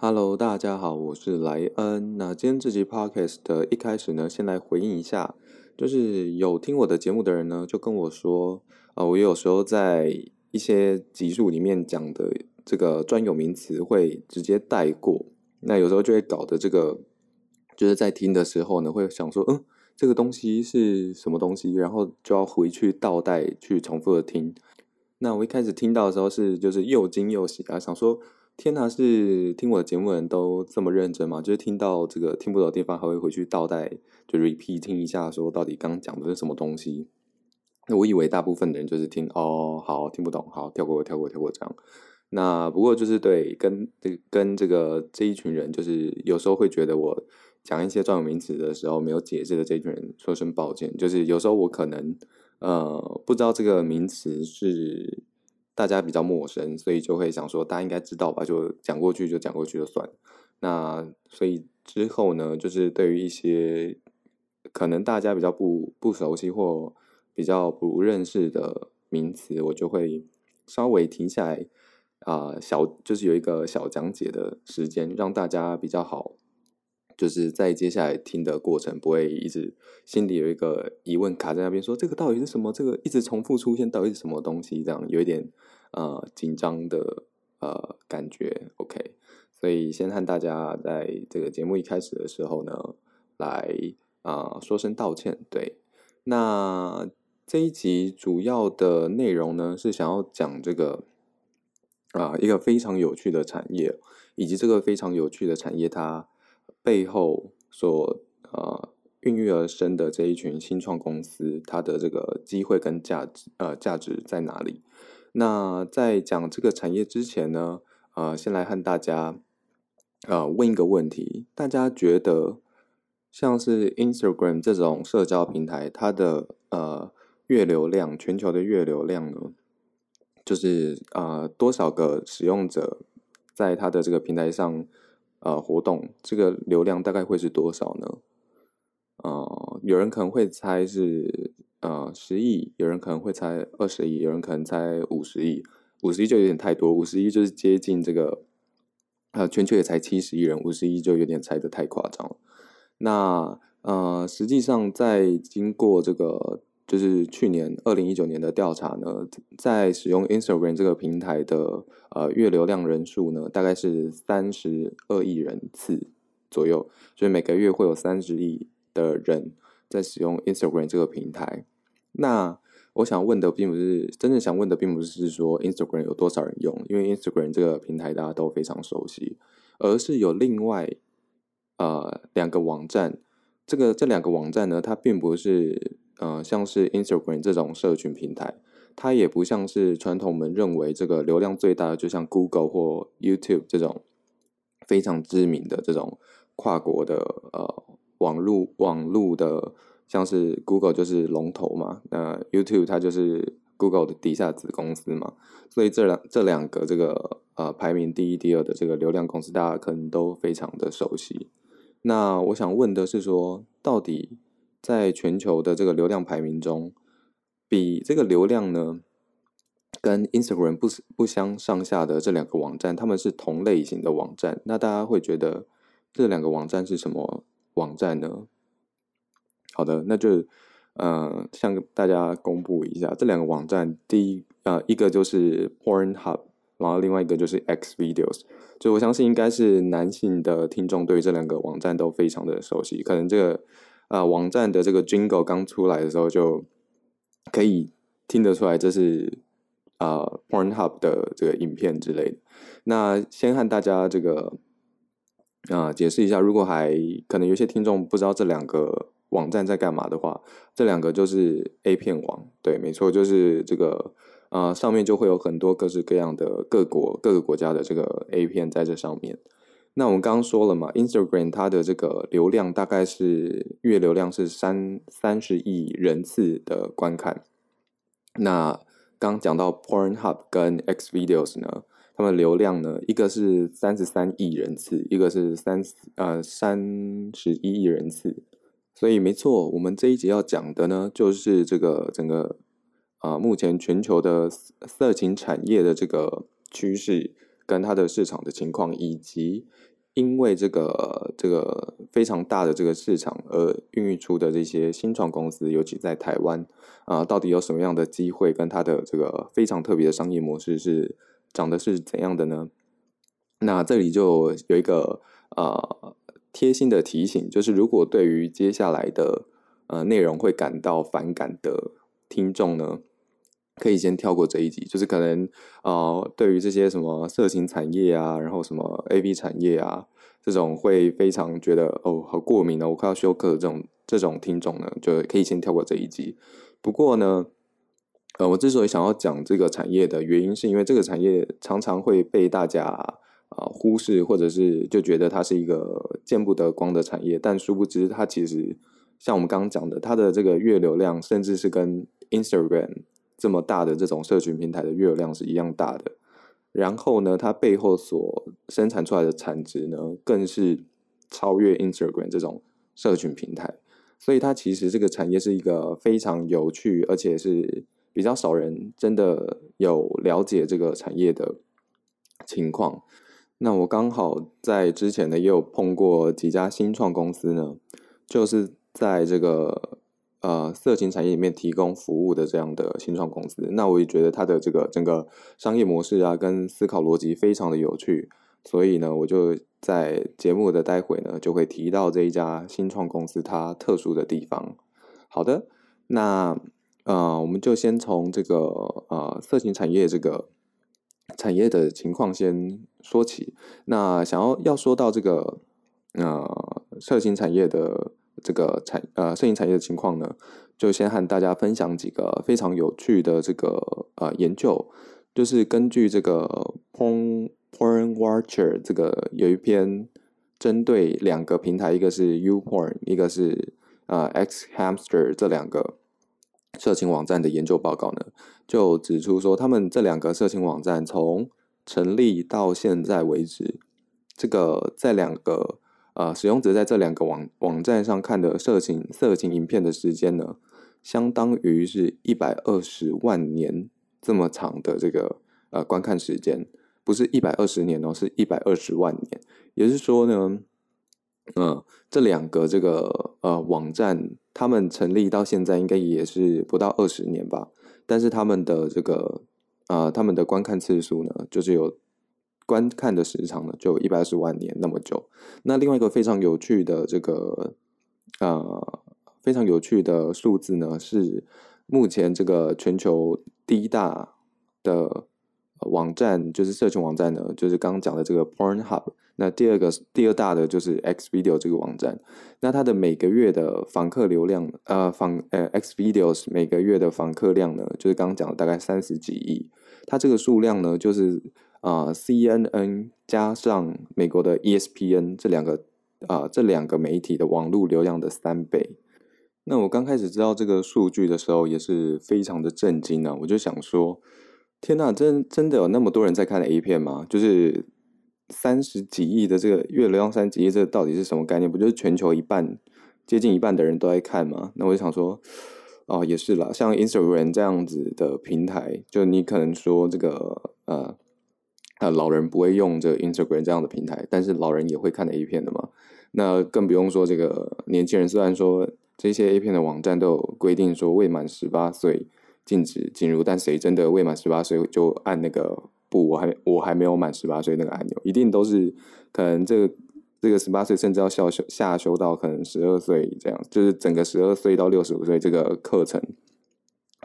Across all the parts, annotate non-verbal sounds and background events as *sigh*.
Hello，大家好，我是莱恩。那今天这集 Podcast 的一开始呢，先来回应一下，就是有听我的节目的人呢，就跟我说，啊，我有时候在一些集数里面讲的这个专有名词会直接带过，那有时候就会搞得这个，就是在听的时候呢，会想说，嗯，这个东西是什么东西，然后就要回去倒带去重复的听。那我一开始听到的时候是就是又惊又喜啊，想说。天呐，是听我的节目人都这么认真吗？就是听到这个听不懂的地方，还会回去倒带，就 repeat 听一下，说到底刚讲的是什么东西？那我以为大部分的人就是听哦，好听不懂，好跳过，跳过，跳过这样。那不过就是对跟这跟这个这一群人，就是有时候会觉得我讲一些专有名词的时候没有解释的这一群人，说声抱歉。就是有时候我可能呃不知道这个名词是。大家比较陌生，所以就会想说，大家应该知道吧？就讲过去就讲过去就算。那所以之后呢，就是对于一些可能大家比较不不熟悉或比较不认识的名词，我就会稍微停下来啊，小就是有一个小讲解的时间，让大家比较好。就是在接下来听的过程，不会一直心里有一个疑问卡在那边，说这个到底是什么？这个一直重复出现，到底是什么东西？这样有一点呃紧张的呃感觉。OK，所以先和大家在这个节目一开始的时候呢，来啊说声道歉。对，那这一集主要的内容呢，是想要讲这个啊一个非常有趣的产业，以及这个非常有趣的产业它。背后所呃孕育而生的这一群新创公司，它的这个机会跟价值呃价值在哪里？那在讲这个产业之前呢，呃，先来和大家呃问一个问题：大家觉得像是 Instagram 这种社交平台，它的呃月流量，全球的月流量呢，就是呃多少个使用者在它的这个平台上？呃，活动这个流量大概会是多少呢？呃，有人可能会猜是呃十亿，有人可能会猜二十亿，有人可能猜五十亿。五十亿就有点太多，五十亿就是接近这个，呃，全球也才七十亿人，五十亿就有点猜的太夸张了。那呃，实际上在经过这个。就是去年二零一九年的调查呢，在使用 Instagram 这个平台的呃月流量人数呢，大概是三十二亿人次左右，所以每个月会有三十亿的人在使用 Instagram 这个平台。那我想问的并不是真正想问的，并不是说 Instagram 有多少人用，因为 Instagram 这个平台大家都非常熟悉，而是有另外呃两个网站，这个这两个网站呢，它并不是。呃，像是 Instagram 这种社群平台，它也不像是传统我们认为这个流量最大的，就像 Google 或 YouTube 这种非常知名的这种跨国的呃网络网络的，像是 Google 就是龙头嘛，那 YouTube 它就是 Google 的底下子公司嘛，所以这两这两个这个呃排名第一、第二的这个流量公司，大家可能都非常的熟悉。那我想问的是说，到底？在全球的这个流量排名中，比这个流量呢，跟 Instagram 不不相上下的这两个网站，他们是同类型的网站。那大家会觉得这两个网站是什么网站呢？好的，那就呃向大家公布一下这两个网站。第一呃一个就是 Pornhub，然后另外一个就是 X Videos。就我相信应该是男性的听众对这两个网站都非常的熟悉，可能这个。啊，网站的这个 Jingle 刚出来的时候，就可以听得出来这是啊 Pornhub 的这个影片之类的。那先和大家这个啊解释一下，如果还可能有些听众不知道这两个网站在干嘛的话，这两个就是 A 片网，对，没错，就是这个啊上面就会有很多各式各样的各国各个国家的这个 A 片在这上面。那我们刚刚说了嘛，Instagram 它的这个流量大概是月流量是三三十亿人次的观看。那刚讲到 Pornhub 跟 X Videos 呢，它们流量呢，一个是三十三亿人次，一个是三呃三十一亿人次。所以没错，我们这一集要讲的呢，就是这个整个啊目前全球的色情产业的这个趋势。跟它的市场的情况，以及因为这个这个非常大的这个市场而孕育出的这些新创公司，尤其在台湾啊，到底有什么样的机会，跟它的这个非常特别的商业模式是长得是怎样的呢？那这里就有一个呃贴心的提醒，就是如果对于接下来的呃内容会感到反感的听众呢，可以先跳过这一集。就是可能呃对于这些什么色情产业啊，然后什么 A V 产业啊这种会非常觉得哦好过敏哦，我快要休克这种这种听众呢，就可以先跳过这一集。不过呢，呃我之所以想要讲这个产业的原因，是因为这个产业常常会被大家。啊，忽视或者是就觉得它是一个见不得光的产业，但殊不知它其实像我们刚刚讲的，它的这个月流量甚至是跟 Instagram 这么大的这种社群平台的月流量是一样大的。然后呢，它背后所生产出来的产值呢，更是超越 Instagram 这种社群平台。所以它其实这个产业是一个非常有趣，而且是比较少人真的有了解这个产业的情况。那我刚好在之前呢也有碰过几家新创公司呢，就是在这个呃色情产业里面提供服务的这样的新创公司。那我也觉得它的这个整个商业模式啊跟思考逻辑非常的有趣，所以呢我就在节目的待会呢就会提到这一家新创公司它特殊的地方。好的，那呃我们就先从这个呃色情产业这个。产业的情况先说起，那想要要说到这个呃，色情产业的这个产呃，摄影产业的情况呢，就先和大家分享几个非常有趣的这个呃研究，就是根据这个 Porn Porn Watcher 这个有一篇针对两个平台，一个是 U Porn，一个是呃 X Hamster 这两个。色情网站的研究报告呢，就指出说，他们这两个色情网站从成立到现在为止，这个在两个呃使用者在这两个网网站上看的色情色情影片的时间呢，相当于是一百二十万年这么长的这个呃观看时间，不是一百二十年哦，是一百二十万年，也就是说呢。嗯，这两个这个呃网站，他们成立到现在应该也是不到二十年吧。但是他们的这个呃，他们的观看次数呢，就是有观看的时长呢，就一百二十万年那么久。那另外一个非常有趣的这个呃非常有趣的数字呢，是目前这个全球第一大的网站，就是社群网站呢，就是刚刚讲的这个 Pornhub。那第二个第二大的就是 X Video 这个网站，那它的每个月的访客流量，呃访呃 X Videos 每个月的访客量呢，就是刚刚讲的大概三十几亿，它这个数量呢，就是啊 CNN 加上美国的 ESPN 这两个啊这两个媒体的网络流量的三倍。那我刚开始知道这个数据的时候，也是非常的震惊啊！我就想说，天呐，真真的有那么多人在看 A 片吗？就是。三十几亿的这个月流量，三十几亿，这到底是什么概念？不就是全球一半，接近一半的人都在看吗？那我就想说，哦，也是啦，像 Instagram 这样子的平台，就你可能说这个呃呃老人不会用这个 Instagram 这样的平台，但是老人也会看 A 片的嘛。那更不用说这个年轻人，虽然说这些 A 片的网站都有规定说未满十八岁禁止进入，但谁真的未满十八岁就按那个？不，我还我还没有满十八岁，那个按钮一定都是可能这个这个十八岁，甚至要下修下修到可能十二岁这样，就是整个十二岁到六十五岁这个课程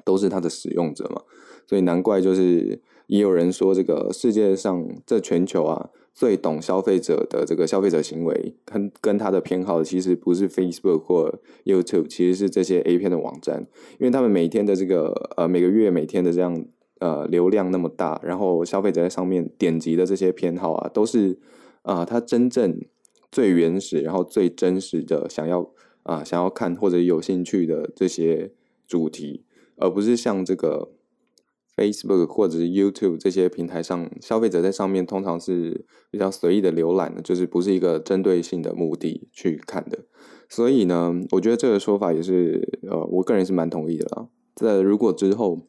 都是他的使用者嘛，所以难怪就是也有人说这个世界上这全球啊最懂消费者的这个消费者行为跟跟他的偏好其实不是 Facebook 或 YouTube，其实是这些 A 片的网站，因为他们每天的这个呃每个月每天的这样。呃，流量那么大，然后消费者在上面点击的这些偏好啊，都是啊，他真正最原始，然后最真实的想要啊，想要看或者有兴趣的这些主题，而不是像这个 Facebook 或者是 YouTube 这些平台上，消费者在上面通常是比较随意的浏览的，就是不是一个针对性的目的去看的。所以呢，我觉得这个说法也是呃，我个人是蛮同意的啦。在如果之后。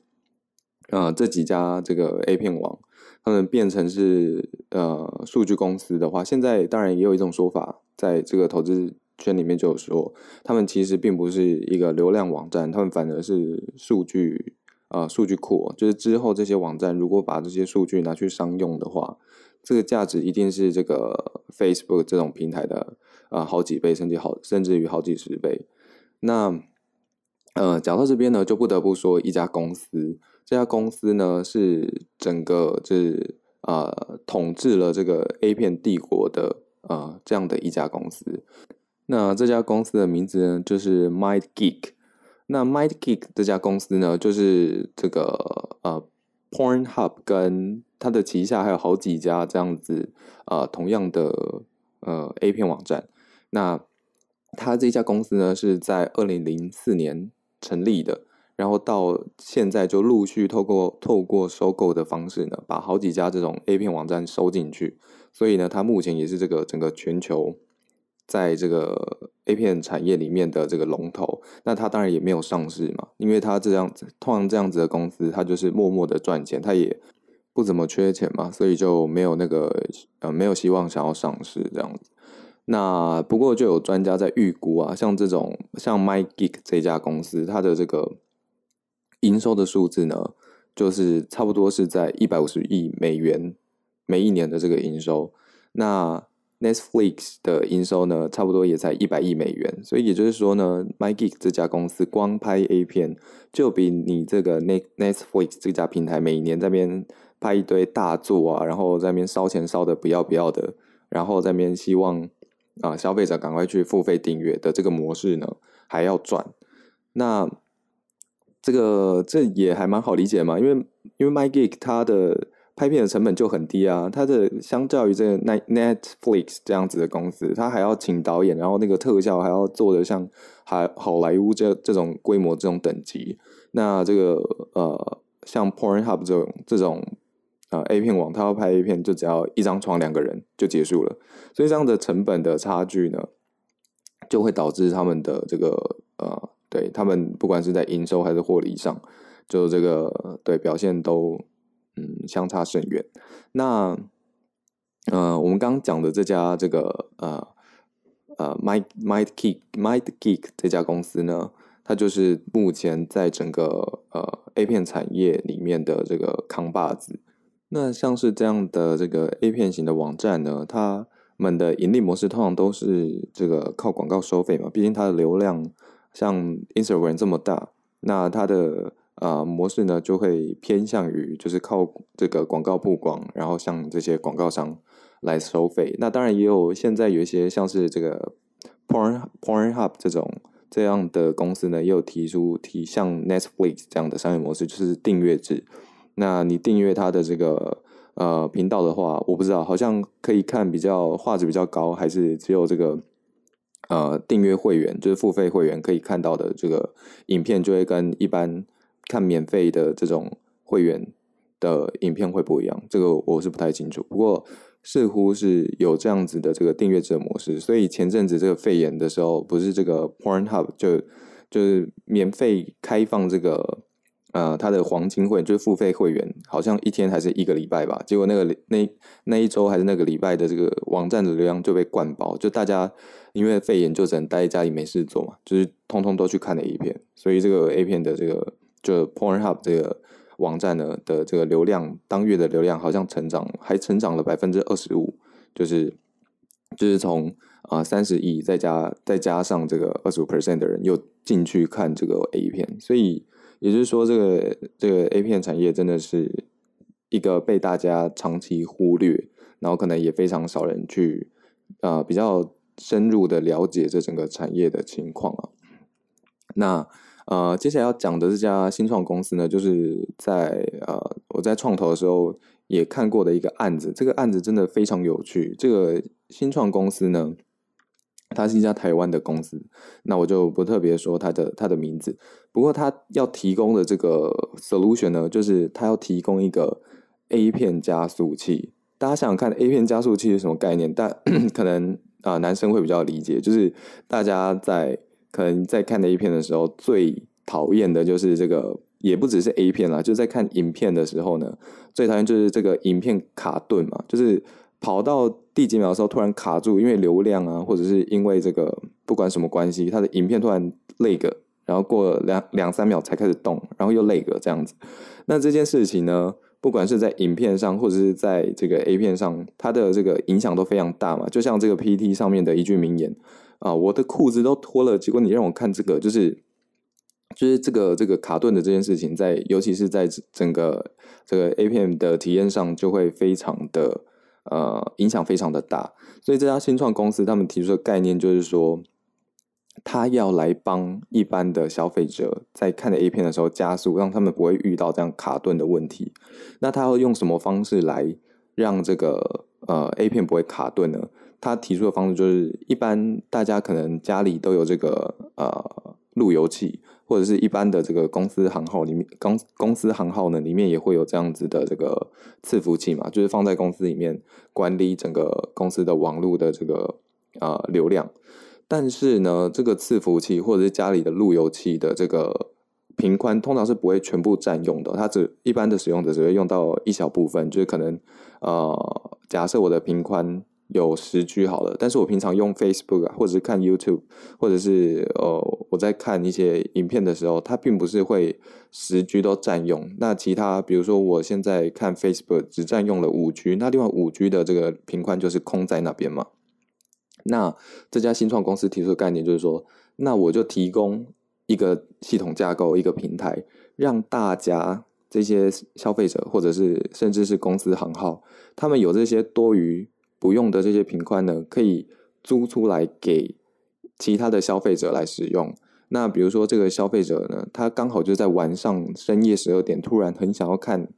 啊，这几家这个 A 片网，他们变成是呃数据公司的话，现在当然也有一种说法，在这个投资圈里面就有说，他们其实并不是一个流量网站，他们反而是数据呃数据库，就是之后这些网站如果把这些数据拿去商用的话，这个价值一定是这个 Facebook 这种平台的呃好几倍，甚至好甚至于好几十倍。那呃讲到这边呢，就不得不说一家公司。这家公司呢是整个就是呃统治了这个 A 片帝国的呃这样的一家公司。那这家公司的名字呢就是 Mind Geek。那 Mind Geek 这家公司呢就是这个呃 Pornhub 跟它的旗下还有好几家这样子呃同样的呃 A 片网站。那它这家公司呢是在二零零四年成立的。然后到现在就陆续透过透过收购的方式呢，把好几家这种 A 片网站收进去，所以呢，它目前也是这个整个全球在这个 A 片产业里面的这个龙头。那它当然也没有上市嘛，因为它这样子通常这样子的公司，它就是默默的赚钱，它也不怎么缺钱嘛，所以就没有那个呃没有希望想要上市这样子。那不过就有专家在预估啊，像这种像 MyGeek 这家公司，它的这个。营收的数字呢，就是差不多是在一百五十亿美元每一年的这个营收。那 Netflix 的营收呢，差不多也才一百亿美元。所以也就是说呢，MyGeek 这家公司光拍 A 片，就比你这个 Net Netflix 这家平台每年在边拍一堆大作啊，然后在边烧钱烧的不要不要的，然后在边希望啊消费者赶快去付费订阅的这个模式呢，还要赚。那这个这也还蛮好理解嘛，因为因为 MyGeek 它的拍片的成本就很低啊，它的相较于这个 Net Netflix 这样子的公司，它还要请导演，然后那个特效还要做的像好好莱坞这这种规模这种等级，那这个呃像 Pornhub 这种这种呃 A 片网，它要拍 A 片就只要一张床两个人就结束了，所以这样的成本的差距呢，就会导致他们的这个呃。对他们，不管是在营收还是获利上，就这个对表现都嗯相差甚远。那呃，我们刚刚讲的这家这个呃呃 My My Geek My Geek 这家公司呢，它就是目前在整个呃 A 片产业里面的这个扛把子。那像是这样的这个 A 片型的网站呢，它们的盈利模式通常都是这个靠广告收费嘛，毕竟它的流量。像 Instagram 这么大，那它的呃模式呢，就会偏向于就是靠这个广告曝光，然后向这些广告商来收费。那当然也有现在有一些像是这个 Porn Pornhub 这种这样的公司呢，也有提出提像 Netflix 这样的商业模式，就是订阅制。那你订阅它的这个呃频道的话，我不知道，好像可以看比较画质比较高，还是只有这个。呃，订阅会员就是付费会员可以看到的这个影片，就会跟一般看免费的这种会员的影片会不一样。这个我是不太清楚，不过似乎是有这样子的这个订阅制的模式。所以前阵子这个肺炎的时候，不是这个 Pornhub 就就是免费开放这个。呃，他的黄金会就是付费会员，好像一天还是一个礼拜吧。结果那个那那一周还是那个礼拜的这个网站的流量就被灌爆，就大家因为肺炎就只能待在家里没事做嘛，就是通通都去看了 A 片，所以这个 A 片的这个就 Pornhub 这个网站呢的这个流量当月的流量好像成长还成长了百分之二十五，就是就是从啊三十亿再加再加上这个二十五 percent 的人又进去看这个 A 片，所以。也就是说，这个这个 A 片产业真的是一个被大家长期忽略，然后可能也非常少人去呃比较深入的了解这整个产业的情况啊。那呃接下来要讲的这家新创公司呢，就是在呃我在创投的时候也看过的一个案子，这个案子真的非常有趣。这个新创公司呢。它是一家台湾的公司，那我就不特别说它的它的名字。不过它要提供的这个 solution 呢，就是它要提供一个 A 片加速器。大家想想看，A 片加速器是什么概念？但 *clears throat* 可能啊，男生会比较理解，就是大家在可能在看 A 片的时候，最讨厌的就是这个也不只是 A 片啦，就在看影片的时候呢，最讨厌就是这个影片卡顿嘛，就是跑到第几秒的时候突然卡住，因为流量啊，或者是因为这个不管什么关系，它的影片突然那个，然后过两两三秒才开始动，然后又那个这样子。那这件事情呢，不管是在影片上或者是在这个 A 片上，它的这个影响都非常大嘛。就像这个 PT 上面的一句名言啊，我的裤子都脱了，结果你让我看这个，就是。就是这个这个卡顿的这件事情，在尤其是在整个这个 A 片的体验上，就会非常的呃影响非常的大。所以这家新创公司他们提出的概念就是说，他要来帮一般的消费者在看的 A 片的时候加速，让他们不会遇到这样卡顿的问题。那他要用什么方式来让这个呃 A 片不会卡顿呢？他提出的方式就是，一般大家可能家里都有这个呃路由器。或者是一般的这个公司行号里面，公公司行号呢里面也会有这样子的这个伺服器嘛，就是放在公司里面管理整个公司的网络的这个呃流量。但是呢，这个伺服器或者是家里的路由器的这个频宽，通常是不会全部占用的，它只一般的使用者只会用到一小部分，就是可能呃，假设我的频宽。有十 G 好了，但是我平常用 Facebook 啊，或者是看 YouTube，或者是呃我在看一些影片的时候，它并不是会十 G 都占用。那其他比如说我现在看 Facebook 只占用了五 G，那另外五 G 的这个频宽就是空在那边嘛。那这家新创公司提出的概念就是说，那我就提供一个系统架构，一个平台，让大家这些消费者或者是甚至是公司行号，他们有这些多余。不用的这些频宽呢，可以租出来给其他的消费者来使用。那比如说这个消费者呢，他刚好就在晚上深夜十二点突然很想要看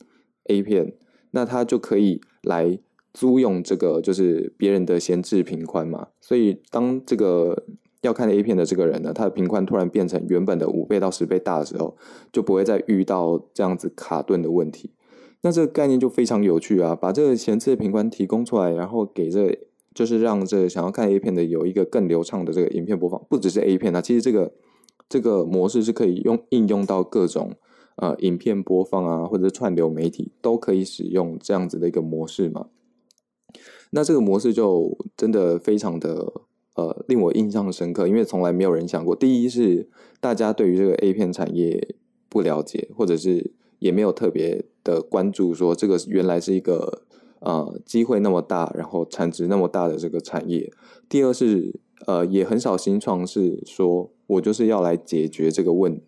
A 片，那他就可以来租用这个就是别人的闲置频宽嘛。所以当这个要看 A 片的这个人呢，他的频宽突然变成原本的五倍到十倍大的时候，就不会再遇到这样子卡顿的问题。那这个概念就非常有趣啊！把这个前置的频宽提供出来，然后给这，就是让这想要看 A 片的有一个更流畅的这个影片播放。不只是 A 片啊，其实这个这个模式是可以用应用到各种呃影片播放啊，或者串流媒体都可以使用这样子的一个模式嘛。那这个模式就真的非常的呃令我印象深刻，因为从来没有人想过。第一是大家对于这个 A 片产业不了解，或者是。也没有特别的关注，说这个原来是一个呃机会那么大，然后产值那么大的这个产业。第二是呃也很少新创是说我就是要来解决这个问，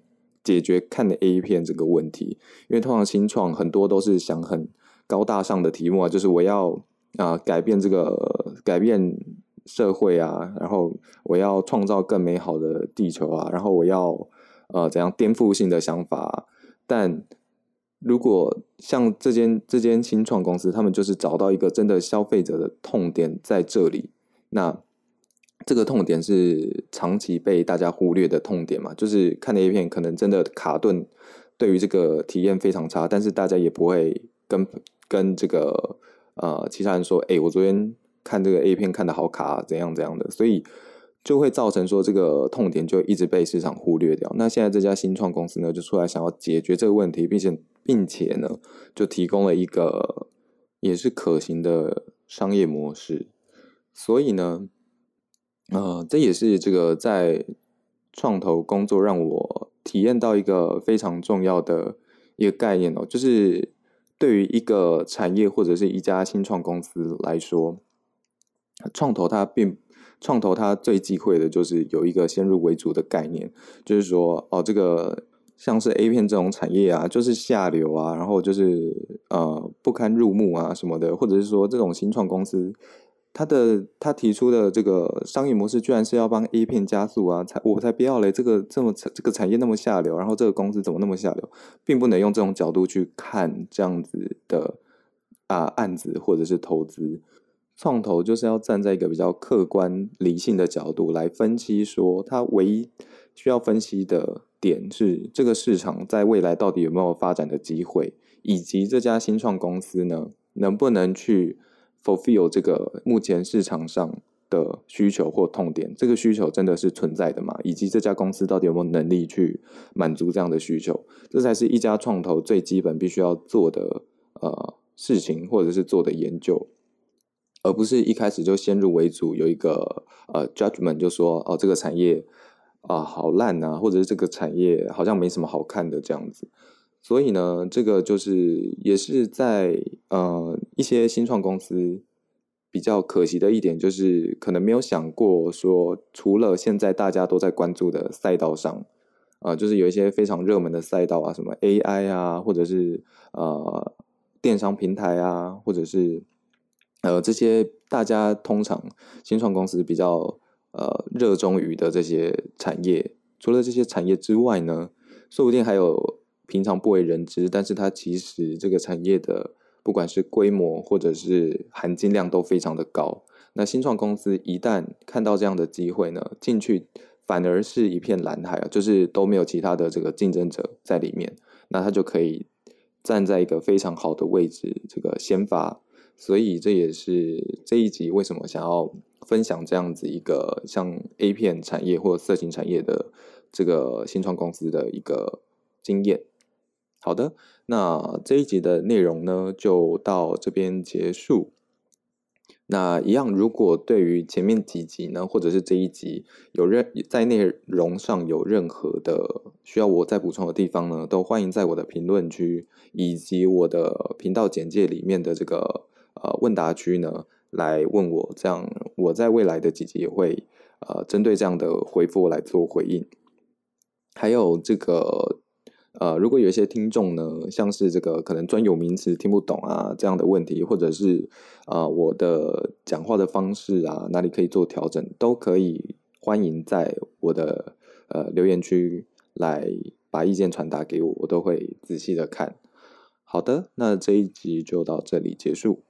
解决看的 A 片这个问题。因为通常新创很多都是想很高大上的题目啊，就是我要啊改变这个改变社会啊，然后我要创造更美好的地球啊，然后我要呃怎样颠覆性的想法，但如果像这间这间新创公司，他们就是找到一个真的消费者的痛点在这里，那这个痛点是长期被大家忽略的痛点嘛？就是看 A 片可能真的卡顿，对于这个体验非常差，但是大家也不会跟跟这个呃其他人说，哎，我昨天看这个 A 片看的好卡，怎样怎样的，所以。就会造成说这个痛点就一直被市场忽略掉。那现在这家新创公司呢，就出来想要解决这个问题，并且并且呢，就提供了一个也是可行的商业模式。所以呢，呃，这也是这个在创投工作让我体验到一个非常重要的一个概念哦，就是对于一个产业或者是一家新创公司来说，创投它并。创投它最忌讳的就是有一个先入为主的概念，就是说哦，这个像是 A 片这种产业啊，就是下流啊，然后就是呃不堪入目啊什么的，或者是说这种新创公司，它的它提出的这个商业模式居然是要帮 A 片加速啊，才我才不要嘞，这个这么这个产业那么下流，然后这个公司怎么那么下流，并不能用这种角度去看这样子的啊案子或者是投资。创投就是要站在一个比较客观理性的角度来分析，说它唯一需要分析的点是这个市场在未来到底有没有发展的机会，以及这家新创公司呢能不能去 fulfill 这个目前市场上的需求或痛点，这个需求真的是存在的吗？以及这家公司到底有没有能力去满足这样的需求？这才是一家创投最基本必须要做的呃事情，或者是做的研究，而不是一开始就先入为主，有一个呃 judgment 就说哦这个产业啊好烂啊，或者是这个产业好像没什么好看的这样子。所以呢，这个就是也是在呃一些新创公司。比较可惜的一点就是，可能没有想过说，除了现在大家都在关注的赛道上，啊，就是有一些非常热门的赛道啊，什么 AI 啊，或者是呃电商平台啊，或者是呃这些大家通常新创公司比较呃热衷于的这些产业，除了这些产业之外呢，说不定还有平常不为人知，但是它其实这个产业的。不管是规模或者是含金量都非常的高。那新创公司一旦看到这样的机会呢，进去反而是一片蓝海啊，就是都没有其他的这个竞争者在里面，那他就可以站在一个非常好的位置，这个先发。所以这也是这一集为什么想要分享这样子一个像 A 片产业或色情产业的这个新创公司的一个经验。好的，那这一集的内容呢，就到这边结束。那一样，如果对于前面几集呢，或者是这一集有任在内容上有任何的需要我再补充的地方呢，都欢迎在我的评论区以及我的频道简介里面的这个呃问答区呢来问我，这样我在未来的几集也会呃针对这样的回复来做回应。还有这个。呃，如果有一些听众呢，像是这个可能专有名词听不懂啊这样的问题，或者是啊我的讲话的方式啊哪里可以做调整，都可以欢迎在我的呃留言区来把意见传达给我，我都会仔细的看。好的，那这一集就到这里结束。